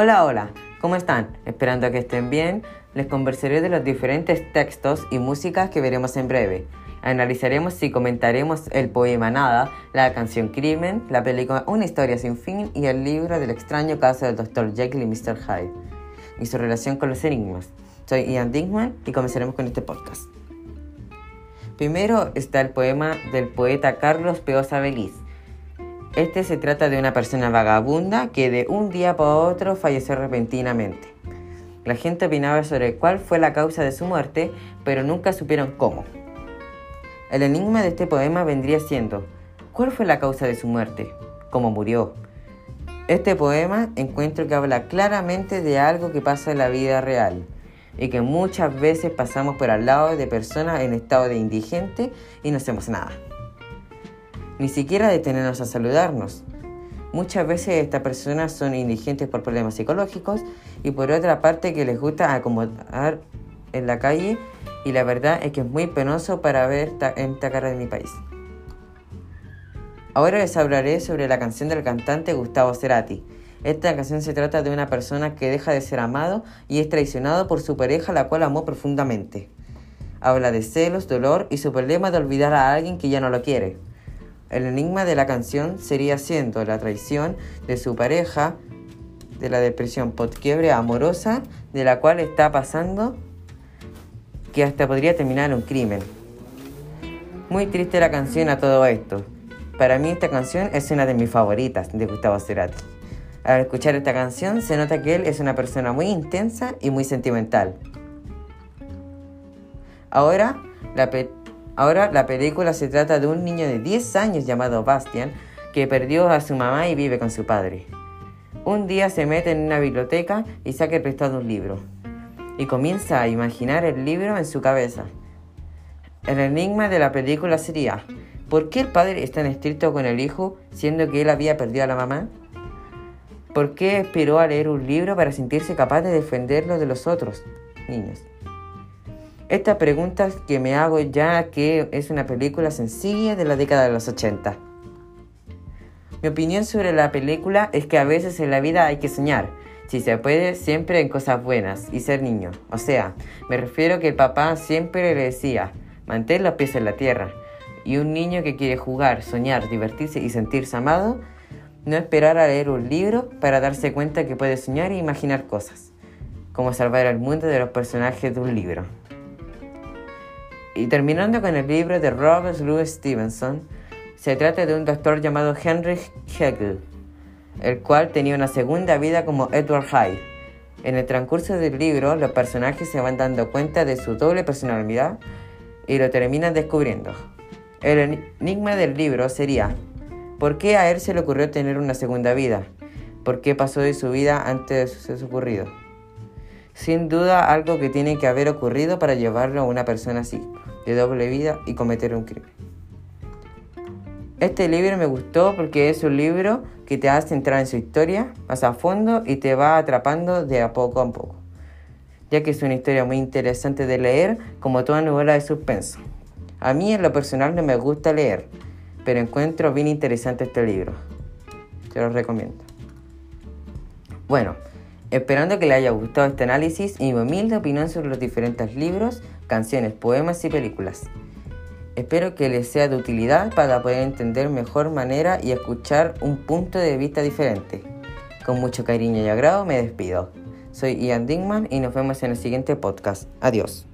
Hola, hola, ¿cómo están? Esperando que estén bien, les conversaré de los diferentes textos y músicas que veremos en breve. Analizaremos y comentaremos el poema Nada, la canción Crimen, la película Una historia sin fin y el libro del extraño caso del Dr. Jekyll y Mr. Hyde y su relación con los enigmas. Soy Ian Dinkman y comenzaremos con este podcast. Primero está el poema del poeta Carlos Peosa Beliz. Este se trata de una persona vagabunda que de un día para otro falleció repentinamente. La gente opinaba sobre cuál fue la causa de su muerte, pero nunca supieron cómo. El enigma de este poema vendría siendo, ¿cuál fue la causa de su muerte? ¿Cómo murió? Este poema encuentro que habla claramente de algo que pasa en la vida real y que muchas veces pasamos por al lado de personas en estado de indigente y no hacemos nada. Ni siquiera detenernos a saludarnos. Muchas veces estas personas son indigentes por problemas psicológicos y por otra parte que les gusta acomodar en la calle y la verdad es que es muy penoso para ver en esta cara de mi país. Ahora les hablaré sobre la canción del cantante Gustavo Cerati. Esta canción se trata de una persona que deja de ser amado y es traicionado por su pareja la cual amó profundamente. Habla de celos, dolor y su problema de olvidar a alguien que ya no lo quiere. El enigma de la canción sería siendo la traición de su pareja, de la depresión quiebre amorosa de la cual está pasando que hasta podría terminar un crimen. Muy triste la canción a todo esto. Para mí esta canción es una de mis favoritas de Gustavo Cerati. Al escuchar esta canción se nota que él es una persona muy intensa y muy sentimental. Ahora la, ahora la película se trata de un niño de 10 años llamado Bastian que perdió a su mamá y vive con su padre. Un día se mete en una biblioteca y saca prestado un libro y comienza a imaginar el libro en su cabeza. El enigma de la película sería, ¿por qué el padre es tan estricto con el hijo siendo que él había perdido a la mamá? ¿Por qué esperó a leer un libro para sentirse capaz de defenderlo de los otros niños? Estas preguntas que me hago ya que es una película sencilla de la década de los 80. Mi opinión sobre la película es que a veces en la vida hay que soñar, si se puede, siempre en cosas buenas y ser niño. O sea, me refiero que el papá siempre le decía, mantén los pies en la tierra. Y un niño que quiere jugar, soñar, divertirse y sentirse amado, no esperar a leer un libro para darse cuenta que puede soñar e imaginar cosas, como salvar al mundo de los personajes de un libro. Y terminando con el libro de Robert Louis Stevenson, se trata de un doctor llamado Henry Hegel, el cual tenía una segunda vida como Edward Hyde. En el transcurso del libro, los personajes se van dando cuenta de su doble personalidad y lo terminan descubriendo. El enigma del libro sería, ¿por qué a él se le ocurrió tener una segunda vida? ¿Por qué pasó de su vida antes de su ocurrido? Sin duda algo que tiene que haber ocurrido para llevarlo a una persona así, de doble vida y cometer un crimen. Este libro me gustó porque es un libro que te hace entrar en su historia más a fondo y te va atrapando de a poco a poco, ya que es una historia muy interesante de leer como toda novela de suspenso. A mí en lo personal no me gusta leer, pero encuentro bien interesante este libro. Te lo recomiendo. Bueno, esperando que le haya gustado este análisis y mi humilde opinión sobre los diferentes libros, canciones, poemas y películas. Espero que les sea de utilidad para poder entender mejor manera y escuchar un punto de vista diferente. Con mucho cariño y agrado me despido. Soy Ian Dingman y nos vemos en el siguiente podcast. Adiós.